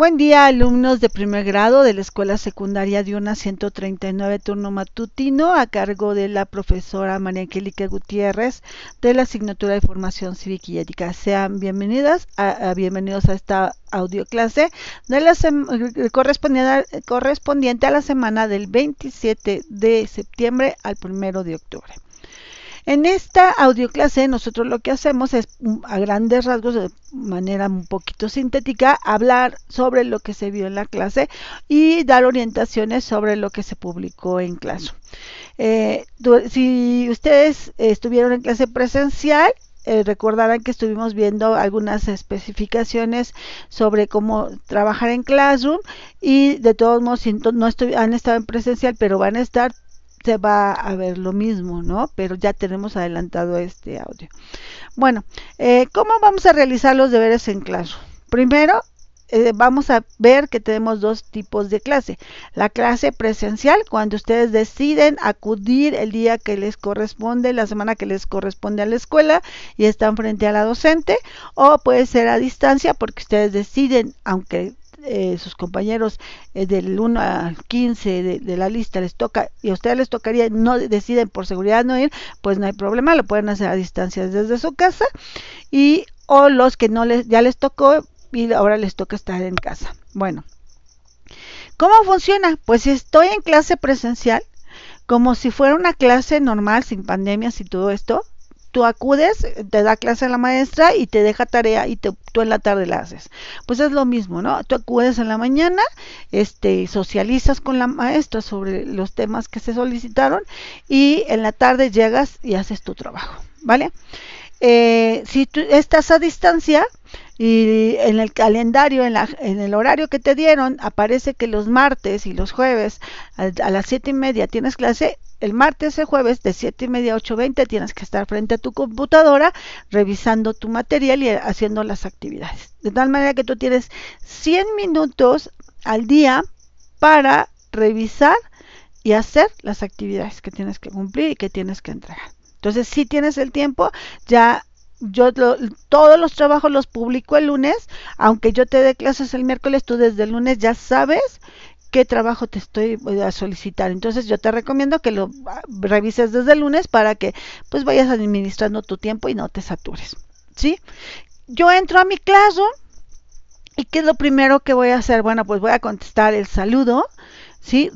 Buen día, alumnos de primer grado de la Escuela Secundaria Diurna 139, turno matutino, a cargo de la profesora María Angélica Gutiérrez de la asignatura de Formación Cívica y Ética. Sean bienvenidas, a, bienvenidos a esta audioclase de la correspondiente, correspondiente a la semana del 27 de septiembre al 1 de octubre. En esta audioclase nosotros lo que hacemos es mm, a grandes rasgos, de manera un poquito sintética, hablar sobre lo que se vio en la clase y dar orientaciones sobre lo que se publicó en clase. Eh, si ustedes estuvieron en clase presencial, eh, recordarán que estuvimos viendo algunas especificaciones sobre cómo trabajar en Classroom y de todos modos no han estado en presencial, pero van a estar se va a ver lo mismo, ¿no? Pero ya tenemos adelantado este audio. Bueno, eh, ¿cómo vamos a realizar los deberes en clase? Primero, eh, vamos a ver que tenemos dos tipos de clase. La clase presencial, cuando ustedes deciden acudir el día que les corresponde, la semana que les corresponde a la escuela y están frente a la docente, o puede ser a distancia porque ustedes deciden, aunque eh, sus compañeros eh, del 1 al 15 de, la lista les toca y a ustedes les tocaría no deciden por seguridad no ir, pues no hay problema, lo pueden hacer a distancia desde su casa y o los que no les ya les tocó y ahora les toca estar en casa. Bueno, ¿cómo funciona? Pues si estoy en clase presencial, como si fuera una clase normal sin pandemias y todo esto, tú acudes, te da clase la maestra y te deja tarea y tú en la tarde la haces. Pues es lo mismo, ¿no? Tú acudes en la mañana, este, socializas con la maestra sobre los temas que se solicitaron y en la tarde llegas y haces tu trabajo, ¿vale? Eh, si tú estás a distancia y en el calendario, en, la, el horario que te dieron, aparece que los martes y los jueves a las siete y media tienes clase, el martes y jueves de 7 y media a 8.20 tienes que estar frente a tu computadora revisando tu material y haciendo las actividades. De tal manera que tú tienes 100 minutos al día para revisar y hacer las actividades que tienes que cumplir y que tienes que entregar. Entonces, si tienes el tiempo, ya yo todos los trabajos los publico el lunes, aunque yo te dé clases el miércoles, tú desde el lunes ya sabes qué trabajo te estoy a solicitar. Entonces yo te recomiendo que lo ah, revises desde el lunes para que pues vayas administrando tu tiempo y no te satures. ¿Sí? Yo entro a mi clase y ¿qué es lo primero que voy a hacer? Bueno, pues voy a contestar el saludo ¿sí?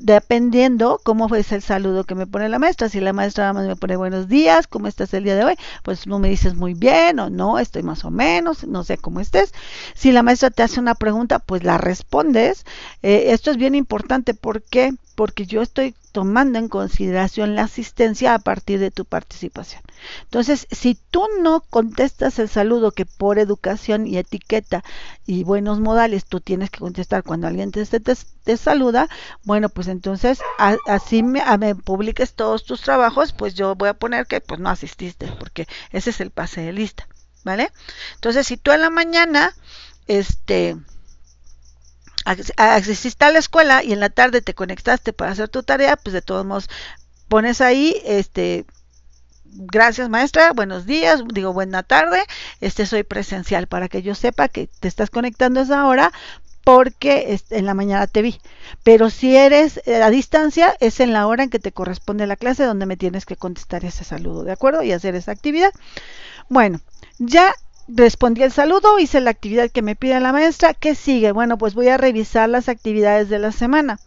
dependiendo cómo fue el saludo que me pone la maestra. Si la maestra nada más me pone buenos días, ¿cómo estás el día de hoy? Pues no me dices muy bien o no, estoy más o menos, no sé cómo estés. Si la maestra te hace una pregunta, pues la respondes. Eh, esto es bien importante, ¿por qué? Porque yo estoy tomando en consideración la asistencia a partir de tu participación. Entonces, si tú no contestas el saludo que por educación y etiqueta y buenos modales tú tienes que contestar cuando alguien te, saluda, bueno, pues entonces así me, me, publiques todos tus trabajos, pues yo voy a poner que pues no asististe, porque ese es el pase de lista, ¿vale? Entonces, si tú en la mañana, este, asististe a la escuela y en la tarde te conectaste para hacer tu tarea, pues de todos modos pones ahí, este, gracias maestra, buenos días, digo buena tarde, este soy presencial para que yo sepa que te estás conectando a esa hora porque en la mañana te vi. Pero si eres eh, a distancia, es en la hora en que te corresponde la clase donde me tienes que contestar ese saludo, ¿de acuerdo? Y hacer esa actividad. Bueno, ya respondí el saludo, hice la actividad que me pide la maestra. ¿Qué sigue? Bueno, pues voy a revisar las actividades de la semana.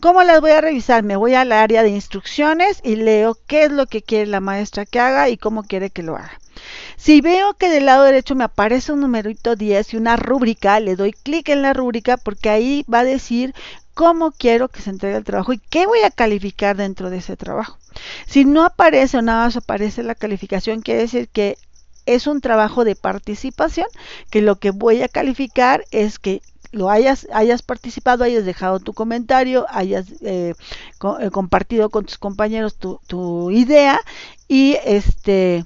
¿Cómo las voy a revisar? Me voy al área de instrucciones y leo qué es lo que quiere la maestra que haga y cómo quiere que lo haga. Si veo que del lado derecho me aparece un numerito 10 y una rúbrica, le doy clic en la rúbrica porque ahí va a decir cómo quiero que se entregue el trabajo y qué voy a calificar dentro de ese trabajo. Si no aparece o nada más aparece la calificación, quiere decir que es un trabajo de participación que lo que voy a calificar es que lo hayas, hayas participado, hayas dejado tu comentario, hayas eh, eh, compartido con tus compañeros tu, tu, idea y este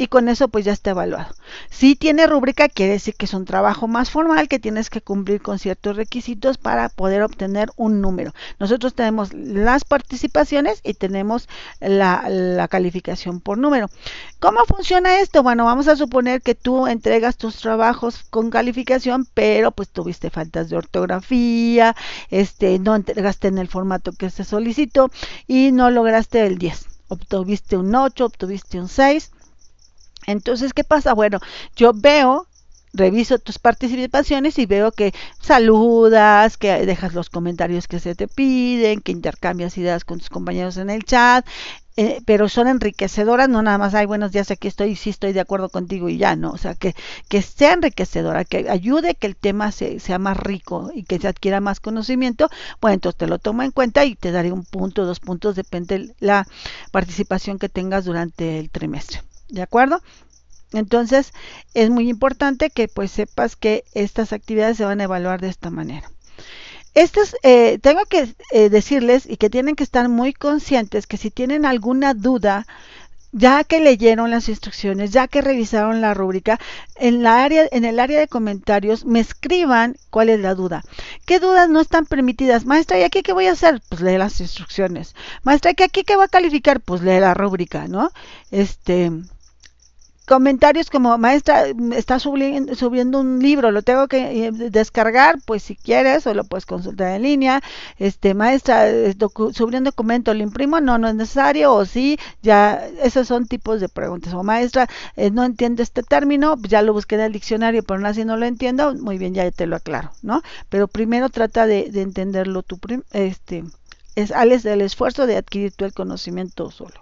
y con eso pues ya está evaluado. Si tiene rúbrica quiere decir que es un trabajo más formal que tienes que cumplir con ciertos requisitos para poder obtener un número. Nosotros tenemos las participaciones y tenemos la, calificación por número. ¿Cómo funciona esto? Bueno, vamos a suponer que tú entregas tus trabajos con calificación, pero pues tuviste faltas de ortografía, este, no entregaste en el formato que se solicitó y no lograste el 10. Obtuviste un 8, obtuviste un 6 entonces, ¿qué pasa? Bueno, yo veo reviso tus participaciones y veo que saludas, que dejas los comentarios que se te piden, que intercambias ideas con tus compañeros en el chat, eh, pero son enriquecedoras, no nada más, hay buenos días, aquí estoy, sí estoy de acuerdo contigo y ya, no, o sea, que, que sea enriquecedora, que ayude que el tema sea más rico y que se adquiera más conocimiento, bueno, entonces te lo tomo en cuenta y te daré un punto, dos puntos, depende de la participación que tengas durante el trimestre. ¿De acuerdo? Entonces, es muy importante que pues sepas que estas actividades se van a evaluar de esta manera. Estas, eh, tengo que eh, decirles y que tienen que estar muy conscientes que si tienen alguna duda, ya que leyeron las instrucciones, ya que revisaron la rúbrica, en, la área, en el área de comentarios me escriban cuál es la duda. ¿Qué dudas no están permitidas? Maestra, ¿y aquí qué voy a hacer? Pues lee las instrucciones. Maestra, ¿y aquí qué voy a calificar? Pues lee la rúbrica, ¿no? Este, comentarios como maestra está subiendo, un libro lo tengo que eh, descargar pues si quieres o lo puedes consultar en línea. Este maestra eh, subiendo documento lo imprimo no no es necesario o sí ya esos son tipos de preguntas o maestra eh, no entiendo este término ya lo busqué en el diccionario pero no así no lo entiendo muy bien ya te lo aclaro no pero primero trata de, entenderlo tú este es ales del esfuerzo de adquirir tú el conocimiento solo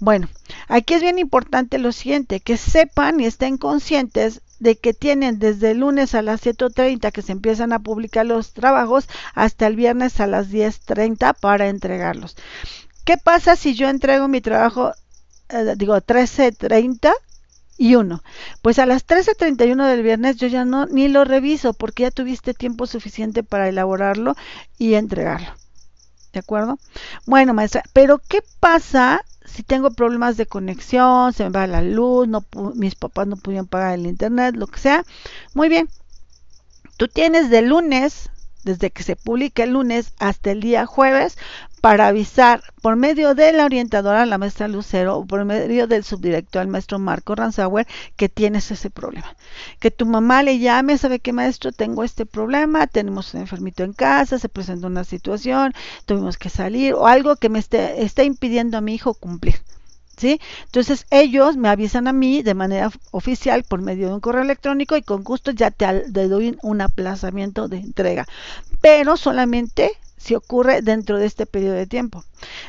bueno, aquí es bien importante lo siguiente, que sepan y estén conscientes de que tienen desde el lunes a las 7.30 que se empiezan a publicar los trabajos hasta el viernes a las 10.30 para entregarlos. ¿Qué pasa si yo entrego mi trabajo, eh, digo, 13.30 y 1? Pues a las 13.31 del viernes yo ya no ni lo reviso porque ya tuviste tiempo suficiente para elaborarlo y entregarlo. ¿De acuerdo? Bueno, maestra, pero ¿qué pasa si tengo problemas de conexión, se me va la luz, no, mis papás no pudieron pagar el internet, lo que sea. Muy bien. Tú tienes de lunes, desde que se publica el lunes hasta el día jueves, para avisar por medio de la orientadora, la maestra Lucero, o por medio del subdirector, el maestro Marco Ranzauer, que tienes ese problema. Que tu mamá le llame, sabe qué maestro, tengo este problema, tenemos un enfermito en casa, se presenta una situación, tuvimos que salir, o algo que me esté, esté impidiendo a mi hijo cumplir. ¿Sí? Entonces ellos me avisan a mí de manera oficial por medio de un correo electrónico y con gusto ya te, doy un aplazamiento de entrega. Pero solamente si ocurre dentro de este periodo de tiempo.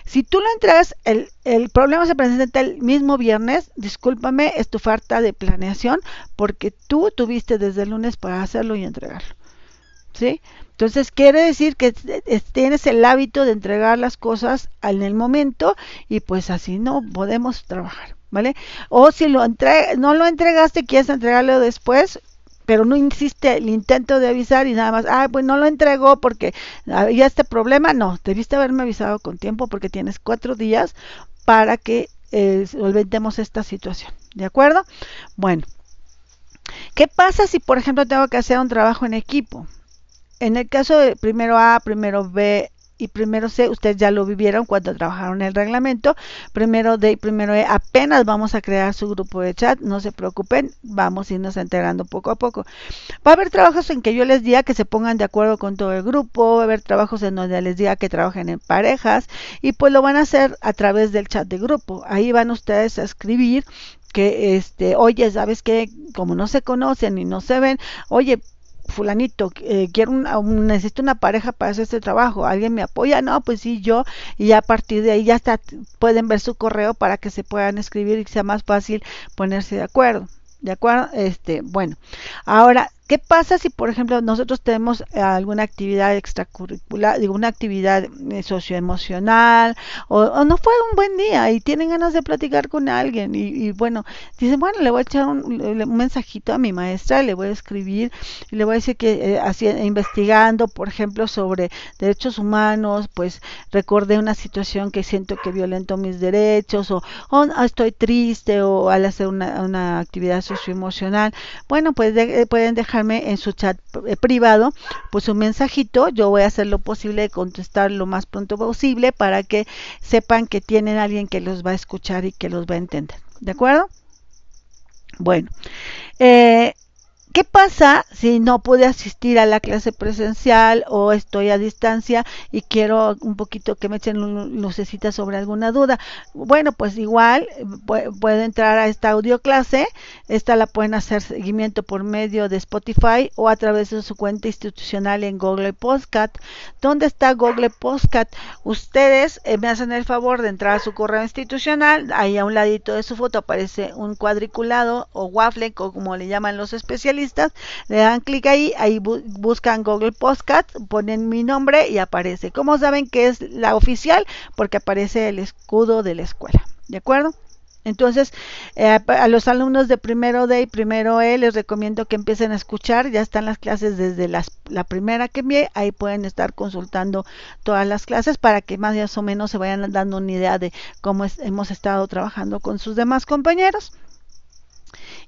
Si tú lo entregas, el, el, problema se presenta el mismo viernes, discúlpame, es tu falta de planeación porque tú tuviste desde el lunes para hacerlo y entregarlo. ¿Sí? Entonces quiere decir que tienes el hábito de entregar las cosas en el momento y pues así no podemos trabajar, ¿vale? O si lo no lo entregaste, quieres entregarlo después, pero no insiste el intento de avisar y nada más, ah, pues no lo entregó porque había este problema. No, debiste haberme avisado con tiempo porque tienes cuatro días para que eh, solventemos esta situación. ¿De acuerdo? Bueno, ¿qué pasa si, por ejemplo, tengo que hacer un trabajo en equipo? En el caso de primero A, primero B y primero C, ustedes ya lo vivieron cuando trabajaron el reglamento. Primero D y primero E, apenas vamos a crear su grupo de chat, no se preocupen, vamos a irnos integrando poco a poco. Va a haber trabajos en que yo les diga que se pongan de acuerdo con todo el grupo, va a haber trabajos en donde les diga que trabajen en parejas y pues lo van a hacer a través del chat de grupo. Ahí van ustedes a escribir que este, oye, sabes que como no se conocen y no se ven, oye, fulanito, eh, quiero necesito una pareja para hacer este trabajo, ¿alguien me apoya? No, pues sí, yo, y a partir de ahí ya está, pueden ver su correo para que se puedan escribir y sea más fácil ponerse de acuerdo. ¿De acuerdo? Este, bueno, ahora, ¿Qué pasa si, por ejemplo, nosotros tenemos alguna actividad extracurricular, digo, una actividad eh, socioemocional, o, no fue un buen día y tienen ganas de platicar con alguien y, bueno, dicen, bueno, le voy a echar un, mensajito a mi maestra, le voy a escribir y le voy a decir que eh, así, investigando, por ejemplo, sobre derechos humanos, pues recordé una situación que siento que violentó mis derechos o, ah, estoy triste o al hacer una, una actividad socioemocional, bueno, pues eh, pueden dejar en su chat eh, privado pues un mensajito. Yo voy a hacer lo posible de contestar lo más pronto posible para que sepan que tienen alguien que los va a escuchar y que los va a entender. ¿De acuerdo? Bueno, eh, ¿Qué pasa si no pude asistir a la clase presencial o estoy a distancia y quiero un poquito que me echen lucecita sobre alguna duda? Bueno, pues igual puede entrar a esta audio clase. Esta la pueden hacer seguimiento por medio de Spotify o a través de su cuenta institucional en Google Postcat. ¿Dónde está Google Postcat? Ustedes eh, me hacen el favor de entrar a su correo institucional. Ahí a un ladito de su foto aparece un cuadriculado o waffle, como le llaman los especialistas le dan clic ahí, ahí buscan Google Postcat, ponen mi nombre y aparece. ¿Cómo saben que es la oficial? Porque aparece el escudo de la escuela. ¿De acuerdo? Entonces, eh, a los alumnos de primero D y primero E les recomiendo que empiecen a escuchar. Ya están las clases desde la primera que envié. Ahí pueden estar consultando todas las clases para que más o menos se vayan dando una idea de cómo hemos estado trabajando con sus demás compañeros.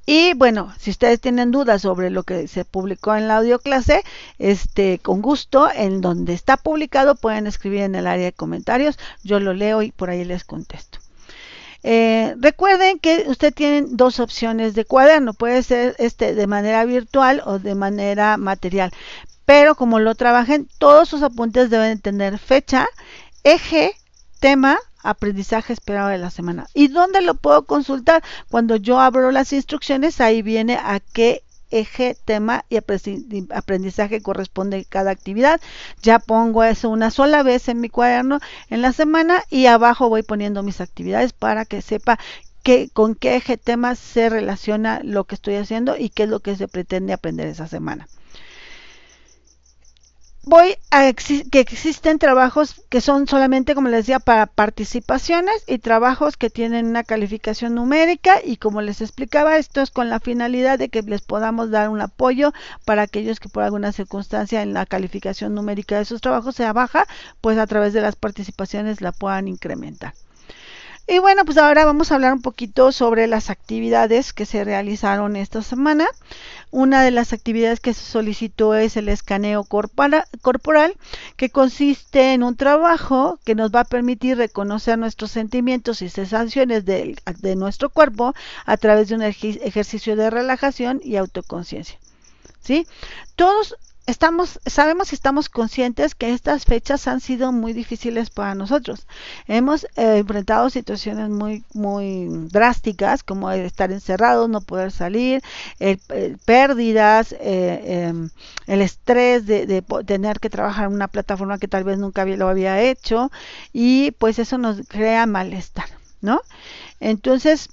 Y bueno, si ustedes tienen dudas sobre lo que se publicó en la audio clase, este, con gusto, en donde está publicado, pueden escribir en el área de comentarios. Yo lo leo y por ahí les contesto. Eh, recuerden que usted tiene dos opciones de cuaderno, puede ser este de manera virtual o de manera material. Pero como lo trabajen, todos sus apuntes deben tener fecha, eje, tema, aprendizaje esperado de la semana. ¿Y dónde lo puedo consultar? Cuando yo abro las instrucciones, ahí viene a qué eje, tema y aprendizaje corresponde cada actividad. Ya pongo eso una sola vez en mi cuaderno en la semana y abajo voy poniendo mis actividades para que sepa que, con qué eje, tema se relaciona lo que estoy haciendo y qué es lo que se pretende aprender esa semana voy a que existen trabajos que son solamente, como les decía, para participaciones y trabajos que tienen una calificación numérica y como les explicaba, esto es con la finalidad de que les podamos dar un apoyo para aquellos que por alguna circunstancia en la calificación numérica de sus trabajos sea baja, pues a través de las participaciones la puedan incrementar. Y bueno, pues ahora vamos a hablar un poquito sobre las actividades que se realizaron esta semana. Una de las actividades que se solicitó es el escaneo corporal, que consiste en un trabajo que nos va a permitir reconocer nuestros sentimientos y sensaciones de, de nuestro cuerpo a través de un ejercicio de relajación y autoconciencia. ¿Sí? Todos estamos, sabemos y estamos conscientes que estas fechas han sido muy difíciles para nosotros. Hemos eh, enfrentado situaciones muy, muy drásticas, como estar encerrados, no poder salir, pérdidas, eh, em, el estrés de, de, tener que trabajar en una plataforma que tal vez nunca lo había hecho, y pues eso nos crea malestar, ¿no? Entonces,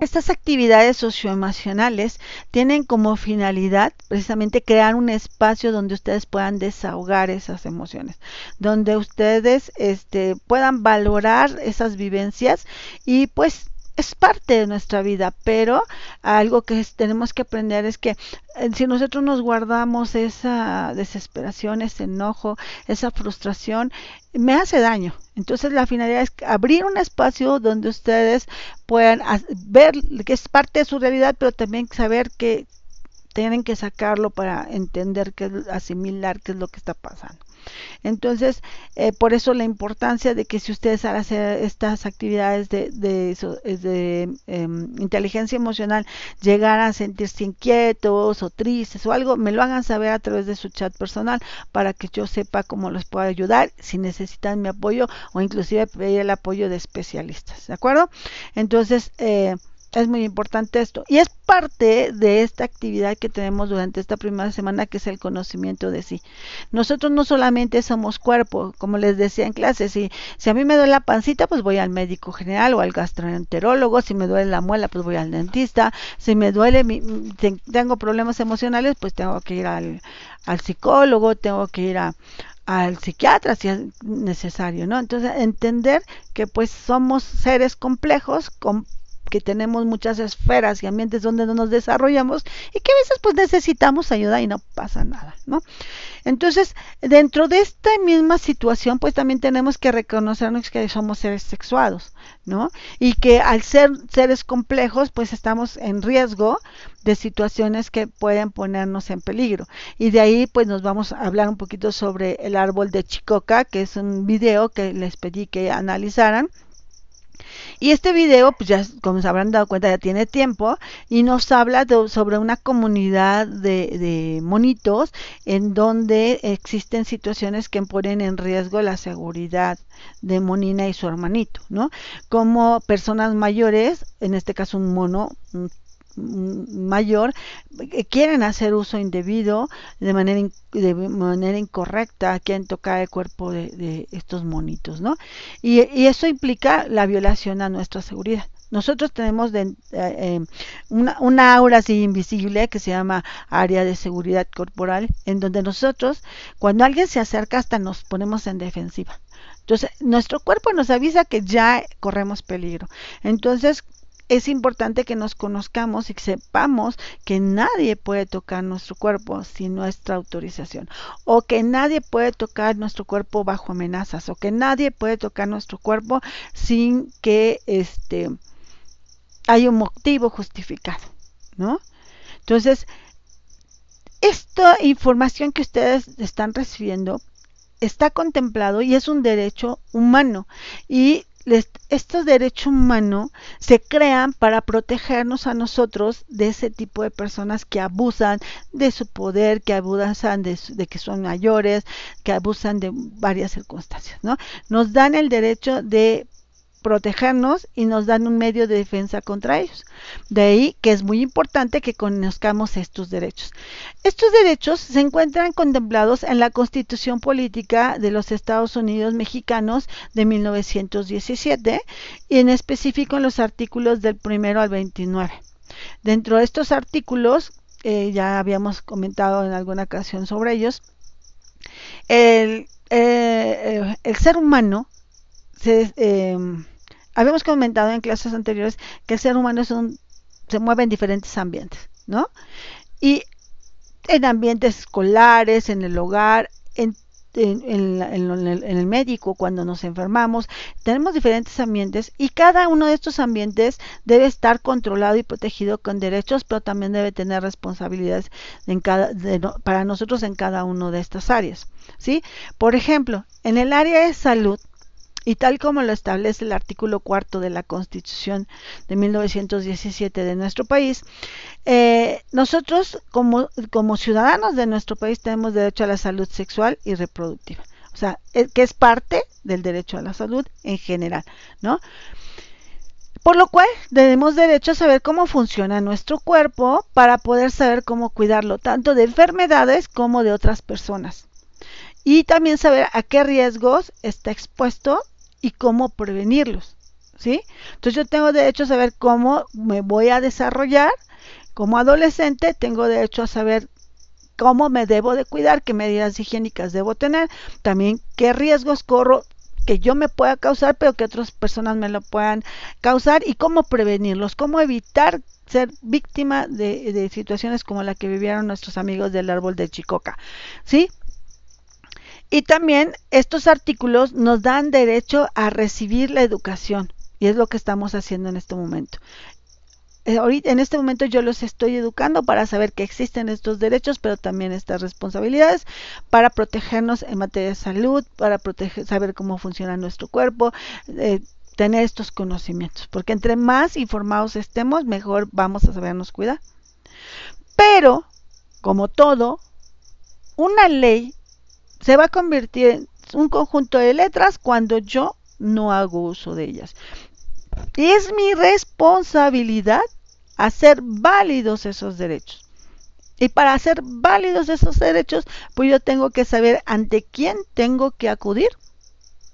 estas actividades socioemocionales tienen como finalidad precisamente crear un espacio donde ustedes puedan desahogar esas emociones, donde ustedes este, puedan valorar esas vivencias y pues es parte de nuestra vida, pero algo que tenemos que aprender es que si nosotros nos guardamos esa desesperación, ese enojo, esa frustración, me hace daño. Entonces la finalidad es abrir un espacio donde ustedes puedan ver que es parte de su realidad, pero también saber que tienen que sacarlo para entender que asimilar qué es lo que está pasando. Entonces, eh, por eso la importancia de que si ustedes hacen estas actividades de, de, em, inteligencia emocional, llegar a sentirse inquietos o tristes o algo, me lo hagan saber a través de su chat personal para que yo sepa cómo los puedo ayudar, si necesitan mi apoyo o inclusive pedir el apoyo de especialistas, ¿de acuerdo? Entonces, eh, Es muy importante esto. Y es parte de esta actividad que tenemos durante esta primera semana, que es el conocimiento de sí. Nosotros no solamente somos cuerpo, como les decía en clase, si, si a mí me duele la pancita, pues voy al médico general o al gastroenterólogo, si me duele la muela, pues voy al dentista, si me duele, mi, tengo problemas emocionales, pues tengo que ir al, al psicólogo, tengo que ir a, al psiquiatra si es necesario, ¿no? Entonces, entender que pues somos seres complejos, que tenemos muchas esferas y ambientes donde no nos desarrollamos y que a veces pues necesitamos ayuda y no pasa nada, ¿no? Entonces, dentro de esta misma situación, pues también tenemos que reconocernos que somos seres sexuados, ¿no? Y que al ser seres complejos, pues estamos en riesgo de situaciones que pueden ponernos en peligro. Y de ahí, pues nos vamos a hablar un poquito sobre el árbol de Chicoca, que es un video que les pedí que analizaran y este video, pues ya como se habrán dado cuenta, ya tiene tiempo y nos habla sobre una comunidad de, de, monitos en donde existen situaciones que ponen en riesgo la seguridad de Monina y su hermanito, ¿no? Como personas mayores, en este caso un mono, un mayor eh, quieren hacer uso indebido de manera de manera incorrecta quieren tocar el cuerpo de, estos monitos no y, eso implica la violación a nuestra seguridad nosotros tenemos eh, eh, una, una, aura así invisible que se llama área de seguridad corporal, en donde nosotros, cuando alguien se acerca, hasta nos ponemos en defensiva. Entonces, nuestro cuerpo nos avisa que ya corremos peligro. Entonces, es importante que nos conozcamos y que sepamos que nadie puede tocar nuestro cuerpo sin nuestra autorización o que nadie puede tocar nuestro cuerpo bajo amenazas o que nadie puede tocar nuestro cuerpo sin que este haya un motivo justificado, ¿no? Entonces, esta información que ustedes están recibiendo está contemplado y es un derecho humano y estos derechos humanos se crean para protegernos a nosotros de ese tipo de personas que abusan de su poder, que abusan de, de, que son mayores, que abusan de varias circunstancias, ¿no? Nos dan el derecho de protegernos y nos dan un medio de defensa contra ellos. De ahí que es muy importante que conozcamos estos derechos. Estos derechos se encuentran contemplados en la Constitución Política de los Estados Unidos Mexicanos de 1917 y en específico en los artículos del primero al 29. Dentro de estos artículos, eh, ya habíamos comentado en alguna ocasión sobre ellos, el, eh, el ser humano se, eh, habíamos comentado en clases anteriores que el ser humano se mueve en diferentes ambientes, ¿no? Y en ambientes escolares, en el hogar, en, en, el, médico, cuando nos enfermamos, tenemos diferentes ambientes y cada uno de estos ambientes debe estar controlado y protegido con derechos, pero también debe tener responsabilidades en para nosotros en cada una de estas áreas. ¿sí? Por ejemplo, en el área de salud, y tal como lo establece el artículo cuarto de la Constitución de 1917 de nuestro país, eh, nosotros como, como ciudadanos de nuestro país tenemos derecho a la salud sexual y reproductiva. O sea, que es parte del derecho a la salud en general, ¿no? Por lo cual tenemos derecho a saber cómo funciona nuestro cuerpo para poder saber cómo cuidarlo, tanto de enfermedades como de otras personas. Y también saber a qué riesgos está expuesto y cómo prevenirlos. ¿sí? Entonces yo tengo derecho a saber cómo me voy a desarrollar. Como adolescente tengo derecho a saber cómo me debo de cuidar, qué medidas higiénicas debo tener, también qué riesgos corro que yo me pueda causar, pero que otras personas me lo puedan causar y cómo prevenirlos, cómo evitar ser víctima de, de situaciones como la que vivieron nuestros amigos del árbol de Chicoca. ¿Sí? Y también estos artículos nos dan derecho a recibir la educación y es lo que estamos haciendo en este momento. Eh, ahorita, en este momento yo los estoy educando para saber que existen estos derechos, pero también estas responsabilidades para protegernos en materia de salud, para proteger, saber cómo funciona nuestro cuerpo, eh, tener estos conocimientos, porque entre más informados estemos, mejor vamos a sabernos cuidar. Pero, como todo, una ley se va a convertir en un conjunto de letras cuando yo no hago uso de ellas. Y es mi responsabilidad hacer válidos esos derechos. Y para hacer válidos esos derechos, pues yo tengo que saber ante quién tengo que acudir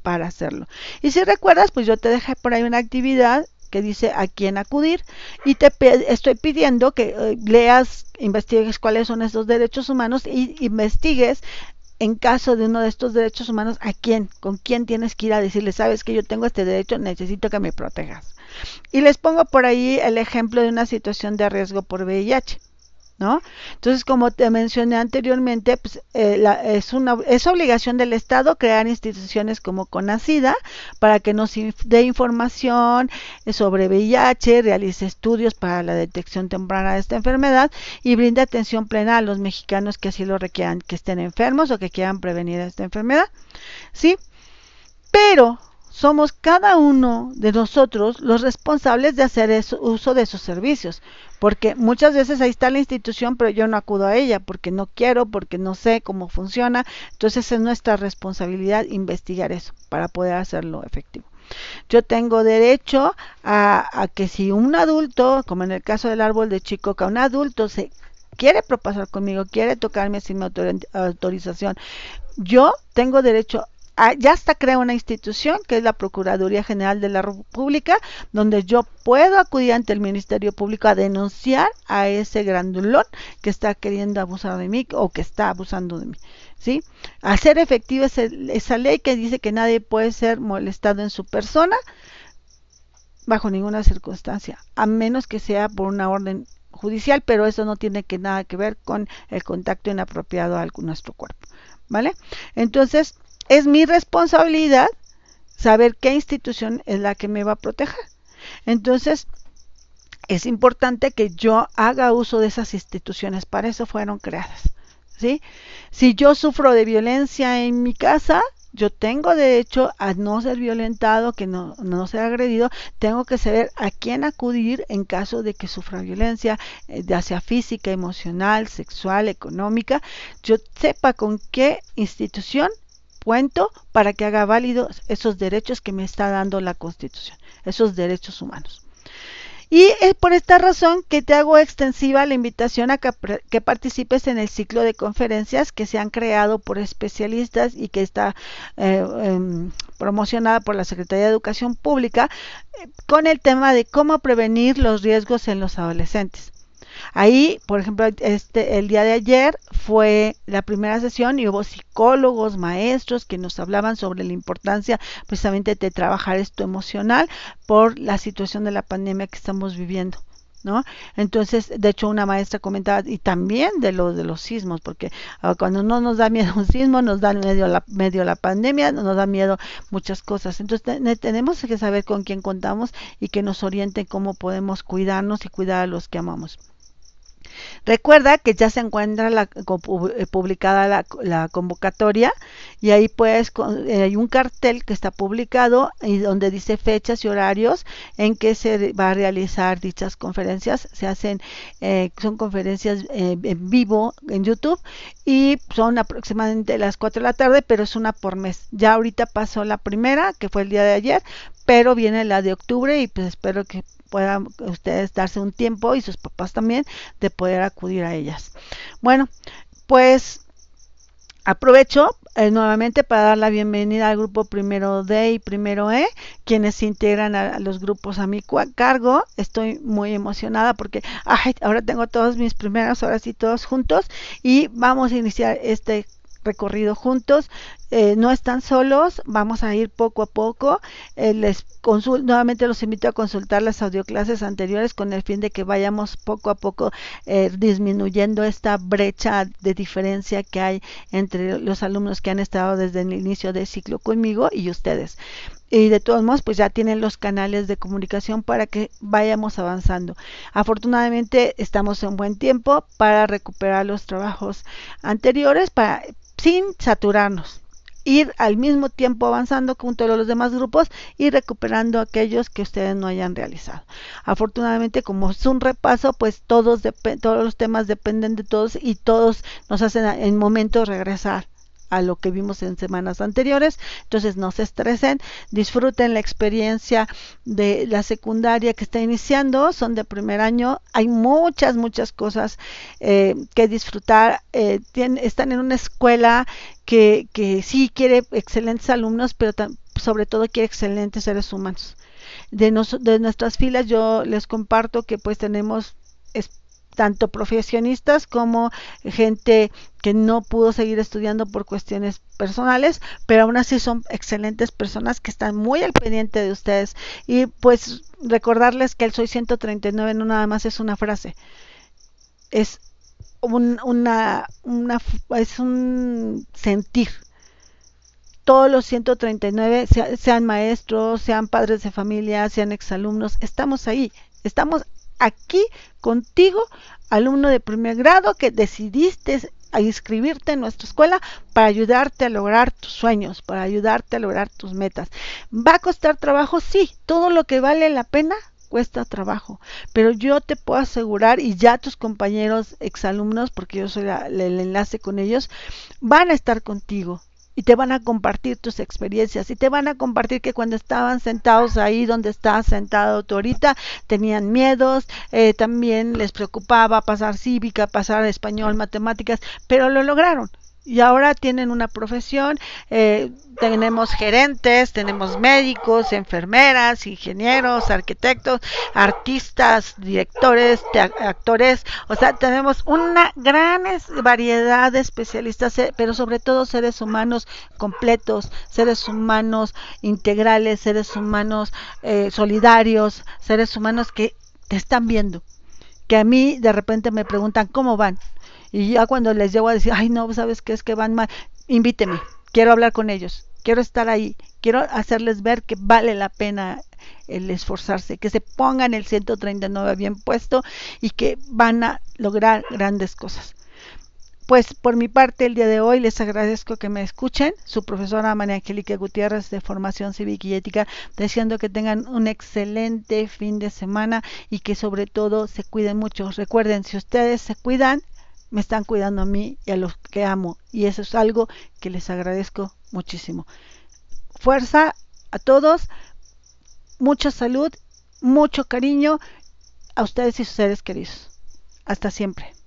para hacerlo. Y si recuerdas, pues yo te dejé por ahí una actividad que dice a quién acudir y te estoy pidiendo que eh, leas, investigues cuáles son esos derechos humanos y investigues en caso de uno de estos derechos humanos a quién, con quién tienes que ir a decirle, sabes que yo tengo este derecho, necesito que me protejas. Y les pongo por ahí el ejemplo de una situación de riesgo por VIH. ¿No? Entonces, como te mencioné anteriormente, pues, eh, es, una, es obligación del Estado crear instituciones como CONACIDA para que nos dé información sobre VIH, realice estudios para la detección temprana de esta enfermedad y brinde atención plena a los mexicanos que así lo requieran, que estén enfermos o que quieran prevenir esta enfermedad, ¿sí? Pero somos cada uno de nosotros los responsables de hacer uso de esos servicios, porque muchas veces ahí está la institución, pero yo no acudo a ella porque no quiero, porque no sé cómo funciona, entonces es nuestra responsabilidad investigar eso para poder hacerlo efectivo. Yo tengo derecho a, que si un adulto, como en el caso del árbol de Chico, que un adulto se quiere propasar conmigo, quiere tocarme sin mi autorización, yo tengo derecho ya está creada una institución que es la Procuraduría General de la República, donde yo puedo acudir ante el Ministerio Público a denunciar a ese grandulón que está queriendo abusar de mí o que está abusando de mí. ¿Sí? Hacer efectiva esa ley que dice que nadie puede ser molestado en su persona bajo ninguna circunstancia, a menos que sea por una orden judicial, pero eso no tiene que nada que ver con el contacto inapropiado a nuestro cuerpo, ¿vale? Entonces, es mi responsabilidad saber qué institución es la que me va a proteger. Entonces, es importante que yo haga uso de esas instituciones, para eso fueron creadas. ¿sí? Si yo sufro de violencia en mi casa, yo tengo derecho a no ser violentado, que no, no ser agredido, tengo que saber a quién acudir en caso de que sufra violencia, eh, ya sea física, emocional, sexual, económica, yo sepa con qué institución cuento para que haga válidos esos derechos que me está dando la Constitución, esos derechos humanos. Y es por esta razón que te hago extensiva la invitación a que, participes en el ciclo de conferencias que se han creado por especialistas y que está eh, em, promocionada por la Secretaría de Educación Pública eh, con el tema de cómo prevenir los riesgos en los adolescentes. Ahí, por ejemplo, este, el día de ayer fue la primera sesión y hubo psicólogos, maestros que nos hablaban sobre la importancia precisamente de trabajar esto emocional por la situación de la pandemia que estamos viviendo. ¿No? Entonces, de hecho, una maestra comentaba, y también de los de los sismos, porque ah, cuando no nos da miedo un sismo, nos da medio la, medio la pandemia, nos da miedo muchas cosas. Entonces, tenemos que saber con quién contamos y que nos orienten cómo podemos cuidarnos y cuidar a los que amamos. Recuerda que ya se encuentra la, eh, publicada la, convocatoria y ahí puedes, eh, hay un cartel que está publicado y donde dice fechas y horarios en que se va a realizar dichas conferencias. Se hacen, eh, son conferencias en vivo en YouTube y son aproximadamente las 4 de la tarde, pero es una por mes. Ya ahorita pasó la primera, que fue el día de ayer, pero viene la de octubre y pues espero que puedan ustedes darse un tiempo y sus papás también de poder acudir a ellas. Bueno, pues aprovecho eh, nuevamente para dar la bienvenida al grupo primero D y primero E, quienes se integran a, los grupos a mi cargo. Estoy muy emocionada porque ahora tengo todos mis primeros, ahora sí todos juntos y vamos a iniciar este recorrido juntos. Eh, no están solos, vamos a ir poco a poco. Eh, les nuevamente los invito a consultar las audioclases anteriores con el fin de que vayamos poco a poco eh, disminuyendo esta brecha de diferencia que hay entre los alumnos que han estado desde el inicio del ciclo conmigo y ustedes y de todos modos pues ya tienen los canales de comunicación para que vayamos avanzando. Afortunadamente estamos en buen tiempo para recuperar los trabajos anteriores para sin saturarnos ir al mismo tiempo avanzando junto a los demás grupos y recuperando aquellos que ustedes no hayan realizado. Afortunadamente, como es un repaso, pues todos, todos los temas dependen de todos y todos nos hacen en momento regresar a lo que vimos en semanas anteriores. Entonces no se estresen, disfruten la experiencia de la secundaria que está iniciando, son de primer año, hay muchas, muchas cosas eh, que disfrutar, eh, están en una escuela que, que sí quiere excelentes alumnos, pero sobre todo quiere excelentes seres humanos. De, de nuestras filas yo les comparto que pues tenemos tanto profesionistas como gente que no pudo seguir estudiando por cuestiones personales, pero aún así son excelentes personas que están muy al pendiente de ustedes. Y pues recordarles que el Soy 139 no nada más es una frase, es un, una, una, es un sentir. Todos los 139, sean maestros, sean padres de familia, sean exalumnos, estamos ahí, estamos aquí contigo, alumno de primer grado que decidiste a inscribirte en nuestra escuela para ayudarte a lograr tus sueños, para ayudarte a lograr tus metas. ¿Va a costar trabajo? Sí, todo lo que vale la pena cuesta trabajo, pero yo te puedo asegurar y ya tus compañeros exalumnos, porque yo soy el enlace con ellos, van a estar contigo, y te van a compartir tus experiencias y te van a compartir que cuando estaban sentados ahí donde estás sentado tú ahorita tenían miedos, eh, también les preocupaba pasar cívica, pasar español, matemáticas, pero lo lograron y ahora tienen una profesión, eh, tenemos gerentes, tenemos médicos, enfermeras, ingenieros, arquitectos, artistas, directores, actores, o sea, tenemos una gran variedad de especialistas, eh, pero sobre todo seres humanos completos, seres humanos integrales, seres humanos eh, solidarios, seres humanos que te están viendo, que a mí de repente me preguntan cómo van y ya cuando les llego a decir, ay, no, ¿sabes qué es que van mal? Invíteme, quiero hablar con ellos, quiero estar ahí, quiero hacerles ver que vale la pena el esforzarse, que se pongan el 139 bien puesto y que van a lograr grandes cosas. Pues por mi parte el día de hoy les agradezco que me escuchen, su profesora María Angélica Gutiérrez de Formación Cívica y Ética, deseando que tengan un excelente fin de semana y que sobre todo se cuiden mucho. Recuerden, si ustedes se cuidan, me están cuidando a mí y a los que amo. Y eso es algo que les agradezco muchísimo. Fuerza a todos, mucha salud, mucho cariño a ustedes y sus seres queridos. Hasta siempre.